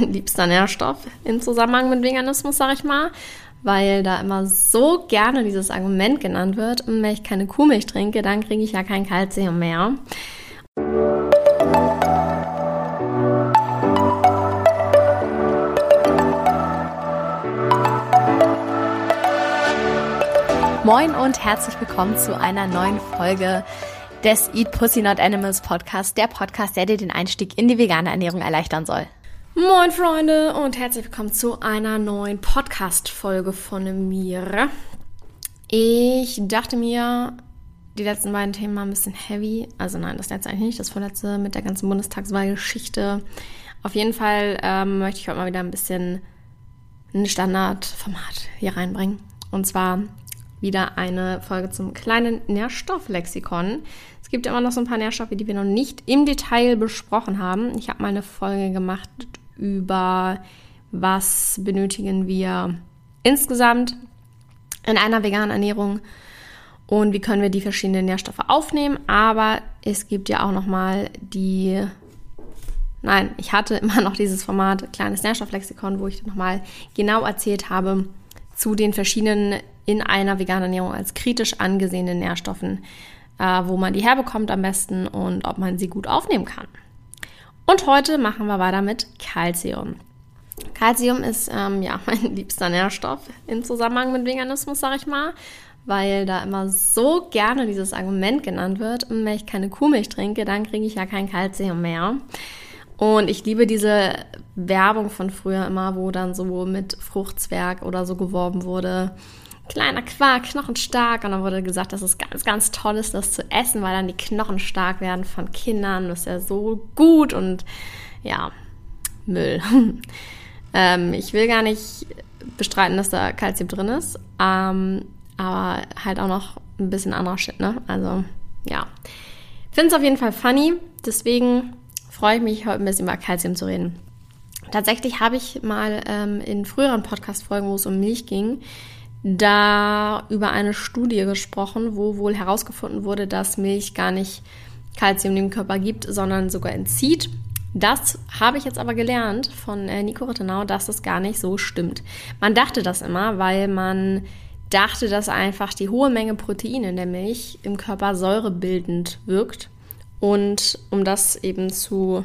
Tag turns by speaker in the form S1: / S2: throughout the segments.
S1: mein liebster Nährstoff im Zusammenhang mit Veganismus, sag ich mal, weil da immer so gerne dieses Argument genannt wird, wenn ich keine Kuhmilch trinke, dann kriege ich ja kein Kalzium mehr. Moin und herzlich willkommen zu einer neuen Folge des Eat Pussy Not Animals Podcast, der Podcast, der dir den Einstieg in die vegane Ernährung erleichtern soll. Moin Freunde und herzlich willkommen zu einer neuen Podcast-Folge von mir. Ich dachte mir, die letzten beiden Themen waren ein bisschen heavy. Also nein, das letzte eigentlich nicht, das vorletzte mit der ganzen Bundestagswahlgeschichte. Auf jeden Fall ähm, möchte ich heute mal wieder ein bisschen ein Standardformat hier reinbringen. Und zwar wieder eine Folge zum kleinen Nährstofflexikon. Es gibt immer noch so ein paar Nährstoffe, die wir noch nicht im Detail besprochen haben. Ich habe mal eine Folge gemacht über was benötigen wir insgesamt in einer veganen Ernährung und wie können wir die verschiedenen Nährstoffe aufnehmen. Aber es gibt ja auch noch mal die Nein, ich hatte immer noch dieses Format kleines Nährstofflexikon, wo ich noch mal genau erzählt habe zu den verschiedenen in einer veganen Ernährung als kritisch angesehenen Nährstoffen, äh, wo man die herbekommt am besten und ob man sie gut aufnehmen kann. Und heute machen wir weiter mit Calcium. Calcium ist ähm, ja mein liebster Nährstoff im Zusammenhang mit Veganismus, sag ich mal, weil da immer so gerne dieses Argument genannt wird, wenn ich keine Kuhmilch trinke, dann kriege ich ja kein Calcium mehr. Und ich liebe diese Werbung von früher immer, wo dann so mit Fruchtzwerg oder so geworben wurde kleiner Quark, knochenstark. Und dann wurde gesagt, dass es ganz, ganz toll ist, das zu essen, weil dann die Knochen stark werden von Kindern. Das ist ja so gut und ja, Müll. ähm, ich will gar nicht bestreiten, dass da Kalzium drin ist, ähm, aber halt auch noch ein bisschen anderer Shit, ne? Also, ja. Finde es auf jeden Fall funny, deswegen freue ich mich, heute ein bisschen über Kalzium zu reden. Tatsächlich habe ich mal ähm, in früheren Podcast-Folgen, wo es um Milch ging, da über eine Studie gesprochen, wo wohl herausgefunden wurde, dass Milch gar nicht Kalzium im Körper gibt, sondern sogar entzieht. Das habe ich jetzt aber gelernt von äh, Nico Rittenau, dass das gar nicht so stimmt. Man dachte das immer, weil man dachte, dass einfach die hohe Menge Protein in der Milch im Körper säurebildend wirkt. Und um das eben zu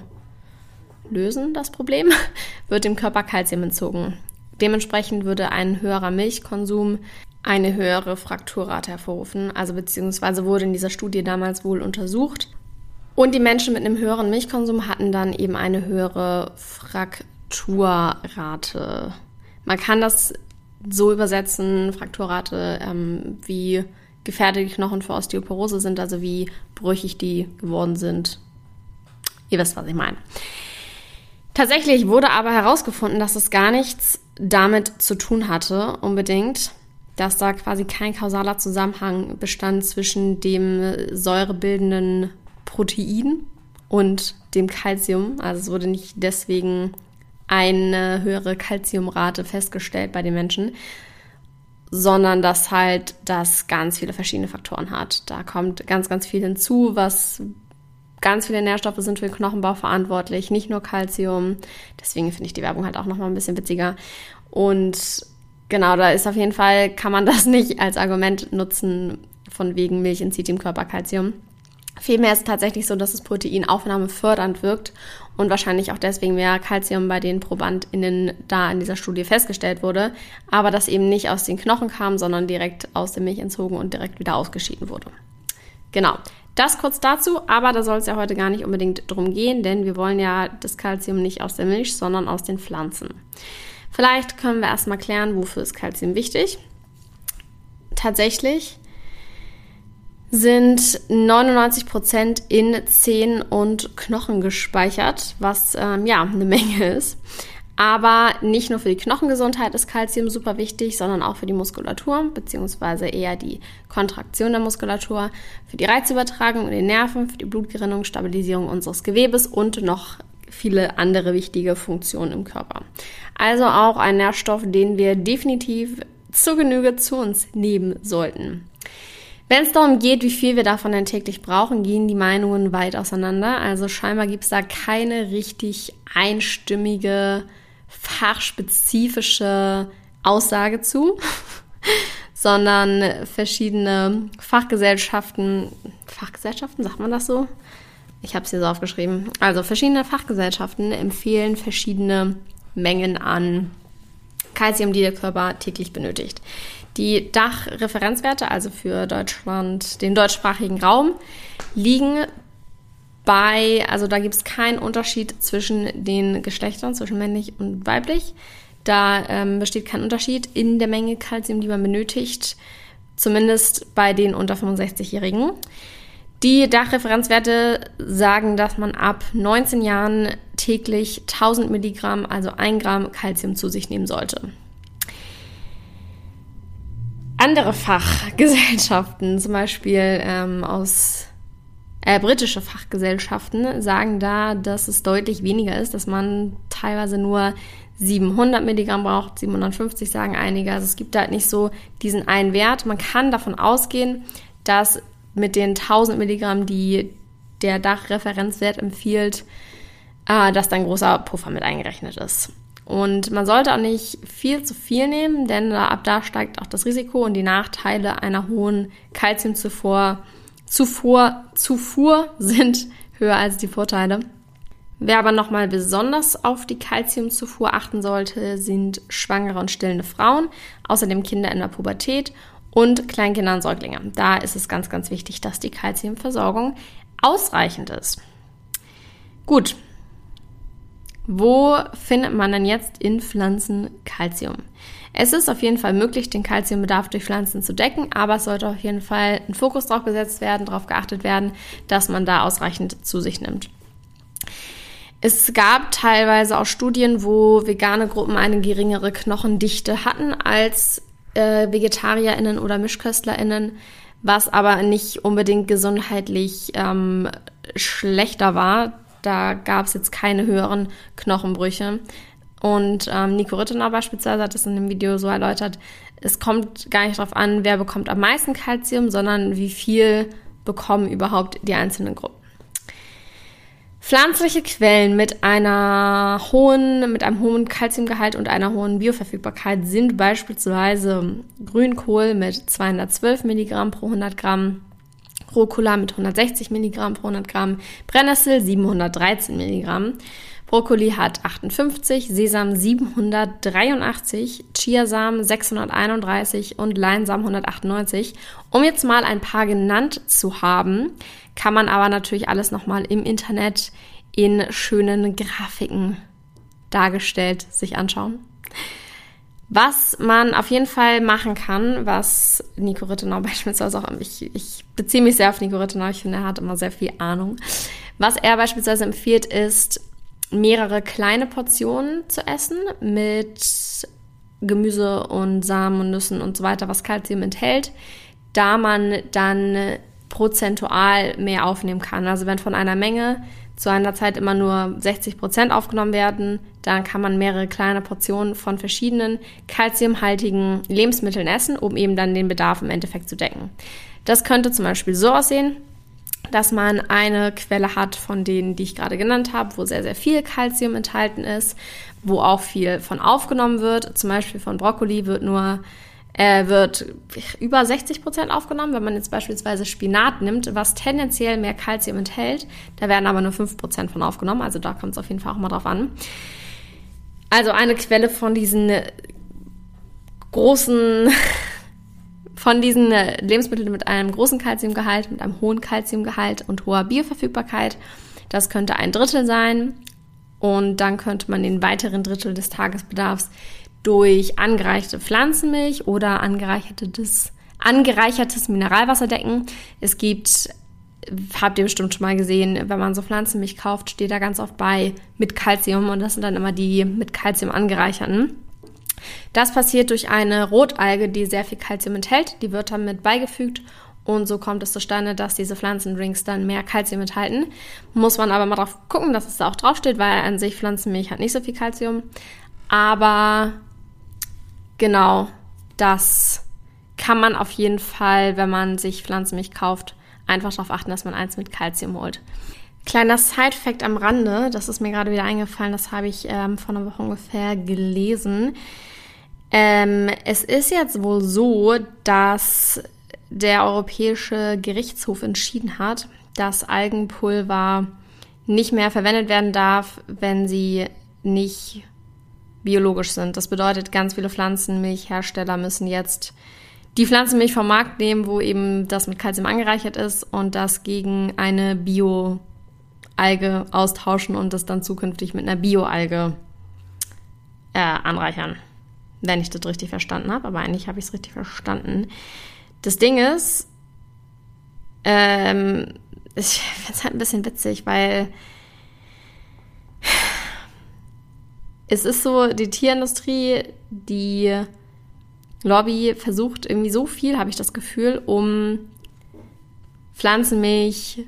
S1: lösen, das Problem, wird dem Körper Kalzium entzogen. Dementsprechend würde ein höherer Milchkonsum eine höhere Frakturrate hervorrufen, also beziehungsweise wurde in dieser Studie damals wohl untersucht. Und die Menschen mit einem höheren Milchkonsum hatten dann eben eine höhere Frakturrate. Man kann das so übersetzen, Frakturrate, ähm, wie gefährdet die Knochen für Osteoporose sind, also wie brüchig die geworden sind. Ihr wisst, was ich meine. Tatsächlich wurde aber herausgefunden, dass es gar nichts damit zu tun hatte, unbedingt, dass da quasi kein kausaler Zusammenhang bestand zwischen dem säurebildenden Protein und dem Kalzium. Also es wurde nicht deswegen eine höhere Kalziumrate festgestellt bei den Menschen, sondern dass halt das ganz viele verschiedene Faktoren hat. Da kommt ganz, ganz viel hinzu, was ganz viele Nährstoffe sind für den Knochenbau verantwortlich, nicht nur Kalzium. Deswegen finde ich die Werbung halt auch nochmal ein bisschen witziger. Und genau, da ist auf jeden Fall, kann man das nicht als Argument nutzen, von wegen Milch entzieht dem Körper Kalzium. Vielmehr ist es tatsächlich so, dass das Proteinaufnahme fördernd wirkt und wahrscheinlich auch deswegen mehr Kalzium bei den ProbandInnen da in dieser Studie festgestellt wurde, aber das eben nicht aus den Knochen kam, sondern direkt aus der Milch entzogen und direkt wieder ausgeschieden wurde. Genau. Das kurz dazu, aber da soll es ja heute gar nicht unbedingt drum gehen, denn wir wollen ja das Kalzium nicht aus der Milch, sondern aus den Pflanzen. Vielleicht können wir erstmal klären, wofür ist Kalzium wichtig. Tatsächlich sind 99% in Zehen und Knochen gespeichert, was ähm, ja eine Menge ist. Aber nicht nur für die Knochengesundheit ist Kalzium super wichtig, sondern auch für die Muskulatur, beziehungsweise eher die Kontraktion der Muskulatur, für die Reizübertragung in den Nerven, für die Blutgerinnung, Stabilisierung unseres Gewebes und noch viele andere wichtige Funktionen im Körper. Also auch ein Nährstoff, den wir definitiv zur Genüge zu uns nehmen sollten. Wenn es darum geht, wie viel wir davon denn täglich brauchen, gehen die Meinungen weit auseinander. Also scheinbar gibt es da keine richtig einstimmige, fachspezifische Aussage zu, sondern verschiedene Fachgesellschaften, Fachgesellschaften, sagt man das so? Ich habe es hier so aufgeschrieben. Also verschiedene Fachgesellschaften empfehlen verschiedene Mengen an Kalzium, die der Körper täglich benötigt. Die Dachreferenzwerte, also für Deutschland, den deutschsprachigen Raum, liegen bei, also da gibt es keinen Unterschied zwischen den Geschlechtern, zwischen männlich und weiblich. Da ähm, besteht kein Unterschied in der Menge Kalzium, die man benötigt, zumindest bei den unter 65-Jährigen. Die Dachreferenzwerte sagen, dass man ab 19 Jahren täglich 1000 Milligramm, also 1 Gramm Kalzium zu sich nehmen sollte. Andere Fachgesellschaften, zum Beispiel ähm, aus äh, britische Fachgesellschaften, sagen da, dass es deutlich weniger ist, dass man teilweise nur 700 Milligramm braucht, 750 sagen einige. Also es gibt halt nicht so diesen einen Wert. Man kann davon ausgehen, dass mit den 1000 Milligramm, die der Dachreferenzwert empfiehlt, äh, dass da ein großer Puffer mit eingerechnet ist. Und man sollte auch nicht viel zu viel nehmen, denn ab da steigt auch das Risiko und die Nachteile einer hohen Kalziumzufuhr Zufuhr, Zufuhr sind höher als die Vorteile. Wer aber nochmal besonders auf die Kalziumzufuhr achten sollte, sind schwangere und stillende Frauen, außerdem Kinder in der Pubertät und Kleinkinder und Säuglinge. Da ist es ganz, ganz wichtig, dass die Kalziumversorgung ausreichend ist. Gut, wo findet man denn jetzt in Pflanzen Kalzium? Es ist auf jeden Fall möglich, den Kalziumbedarf durch Pflanzen zu decken, aber es sollte auf jeden Fall ein Fokus drauf gesetzt werden, darauf geachtet werden, dass man da ausreichend zu sich nimmt. Es gab teilweise auch Studien, wo vegane Gruppen eine geringere Knochendichte hatten als äh, VegetarierInnen oder MischköstlerInnen, was aber nicht unbedingt gesundheitlich ähm, schlechter war. Da gab es jetzt keine höheren Knochenbrüche. Und ähm, Nico Rittenau beispielsweise hat das in dem Video so erläutert, es kommt gar nicht darauf an, wer bekommt am meisten Kalzium, sondern wie viel bekommen überhaupt die einzelnen Gruppen. Pflanzliche Quellen mit einer hohen, mit einem hohen Kalziumgehalt und einer hohen Bioverfügbarkeit sind beispielsweise Grünkohl mit 212 Milligramm pro 100 Gramm, Rucola mit 160 Milligramm pro 100 Gramm, Brennnessel 713 Milligramm. Brokkoli hat 58, Sesam 783, Chiasamen 631 und Leinsamen 198. Um jetzt mal ein paar genannt zu haben, kann man aber natürlich alles nochmal im Internet in schönen Grafiken dargestellt sich anschauen. Was man auf jeden Fall machen kann, was Nico Rittenau beispielsweise auch, ich, ich beziehe mich sehr auf Nico Rittenau, ich finde, er hat immer sehr viel Ahnung. Was er beispielsweise empfiehlt, ist, mehrere kleine Portionen zu essen mit Gemüse und Samen und Nüssen und so weiter, was Kalzium enthält, da man dann prozentual mehr aufnehmen kann. Also wenn von einer Menge zu einer Zeit immer nur 60 Prozent aufgenommen werden, dann kann man mehrere kleine Portionen von verschiedenen kalziumhaltigen Lebensmitteln essen, um eben dann den Bedarf im Endeffekt zu decken. Das könnte zum Beispiel so aussehen, dass man eine Quelle hat von denen, die ich gerade genannt habe, wo sehr, sehr viel Kalzium enthalten ist, wo auch viel von aufgenommen wird. Zum Beispiel von Brokkoli wird nur äh, wird über 60 Prozent aufgenommen. Wenn man jetzt beispielsweise Spinat nimmt, was tendenziell mehr Kalzium enthält, da werden aber nur 5 Prozent von aufgenommen. Also da kommt es auf jeden Fall auch mal drauf an. Also eine Quelle von diesen großen, von diesen Lebensmitteln mit einem großen Kalziumgehalt, mit einem hohen Kalziumgehalt und hoher Bioverfügbarkeit. Das könnte ein Drittel sein. Und dann könnte man den weiteren Drittel des Tagesbedarfs durch angereichte Pflanzenmilch oder angereichertes, angereichertes Mineralwasser decken. Es gibt, habt ihr bestimmt schon mal gesehen, wenn man so Pflanzenmilch kauft, steht da ganz oft bei mit Kalzium und das sind dann immer die mit Kalzium angereicherten. Das passiert durch eine Rotalge, die sehr viel Kalzium enthält. Die wird dann mit beigefügt und so kommt es zustande, dass diese Pflanzendrinks dann mehr Kalzium enthalten. Muss man aber mal drauf gucken, dass es da auch draufsteht, weil an sich Pflanzenmilch hat nicht so viel Kalzium. Aber Genau, das kann man auf jeden Fall, wenn man sich Pflanzenmilch kauft, einfach darauf achten, dass man eins mit Kalzium holt. Kleiner Side-Fact am Rande, das ist mir gerade wieder eingefallen, das habe ich ähm, vor einer Woche ungefähr gelesen. Ähm, es ist jetzt wohl so, dass der Europäische Gerichtshof entschieden hat, dass Algenpulver nicht mehr verwendet werden darf, wenn sie nicht biologisch sind. Das bedeutet, ganz viele Pflanzenmilchhersteller müssen jetzt die Pflanzenmilch vom Markt nehmen, wo eben das mit Kalzium angereichert ist und das gegen eine Bio-Alge austauschen und das dann zukünftig mit einer Bio-Alge äh, anreichern. Wenn ich das richtig verstanden habe, aber eigentlich habe ich es richtig verstanden. Das Ding ist, ähm, ich finde es halt ein bisschen witzig, weil es ist so, die Tierindustrie, die Lobby versucht irgendwie so viel, habe ich das Gefühl, um Pflanzenmilch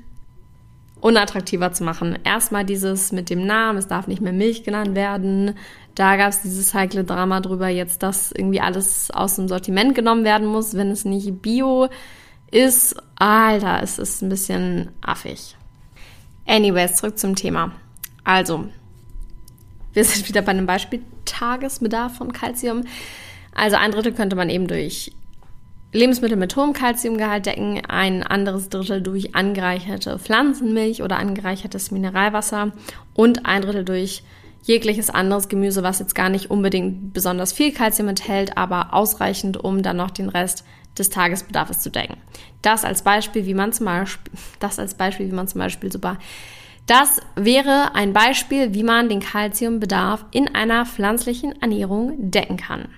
S1: unattraktiver zu machen. Erstmal dieses mit dem Namen, es darf nicht mehr Milch genannt werden. Da gab es dieses heikle Drama drüber, jetzt, dass irgendwie alles aus dem Sortiment genommen werden muss, wenn es nicht bio ist. Alter, es ist ein bisschen affig. Anyways, zurück zum Thema. Also, wir sind wieder bei einem Beispiel Tagesbedarf von Kalzium. Also ein Drittel könnte man eben durch Lebensmittel mit hohem Kalziumgehalt decken, ein anderes Drittel durch angereicherte Pflanzenmilch oder angereichertes Mineralwasser und ein Drittel durch jegliches anderes Gemüse, was jetzt gar nicht unbedingt besonders viel Kalzium enthält, aber ausreichend, um dann noch den Rest des Tagesbedarfs zu decken. Das als Beispiel, wie man zum Beispiel, das als Beispiel, wie man zum Beispiel super. Das wäre ein Beispiel, wie man den Kalziumbedarf in einer pflanzlichen Ernährung decken kann.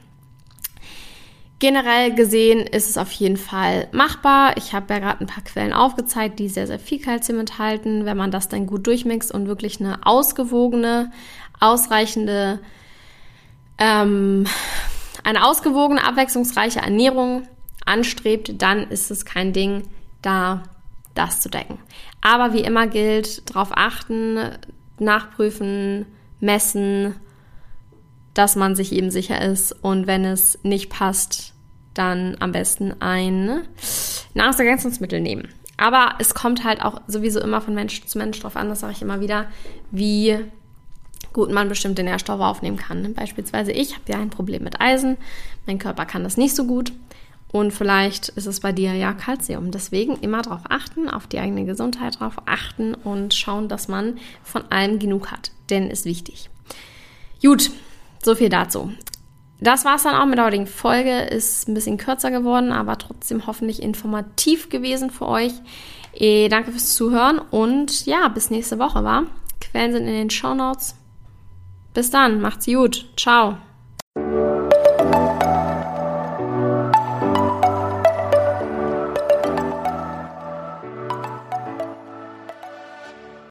S1: Generell gesehen ist es auf jeden Fall machbar. Ich habe ja gerade ein paar Quellen aufgezeigt, die sehr, sehr viel Kalzium enthalten. Wenn man das dann gut durchmixt und wirklich eine ausgewogene, ausreichende, ähm, eine ausgewogene, abwechslungsreiche Ernährung anstrebt, dann ist es kein Ding, da das zu decken. Aber wie immer gilt, darauf achten, nachprüfen, messen, dass man sich eben sicher ist und wenn es nicht passt, dann am besten ein Nahrungsergänzungsmittel nehmen. Aber es kommt halt auch sowieso immer von Mensch zu Mensch drauf an, das sage ich immer wieder, wie gut man bestimmte Nährstoffe aufnehmen kann. Beispielsweise ich habe ja ein Problem mit Eisen, mein Körper kann das nicht so gut und vielleicht ist es bei dir ja Kalzium. Deswegen immer darauf achten, auf die eigene Gesundheit darauf achten und schauen, dass man von allem genug hat, denn ist wichtig. Gut, so viel dazu. Das war es dann auch mit der heutigen Folge. Ist ein bisschen kürzer geworden, aber trotzdem hoffentlich informativ gewesen für euch. Eh, danke fürs Zuhören und ja, bis nächste Woche, war. Quellen sind in den Show Notes. Bis dann, macht's gut. Ciao.